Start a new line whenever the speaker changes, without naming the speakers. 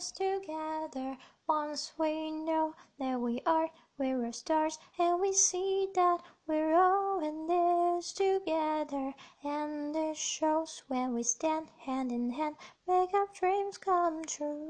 us together. Once we know that we are, we're stars, and we see that we're all in this together. And it shows when we stand hand in hand, make our dreams come true.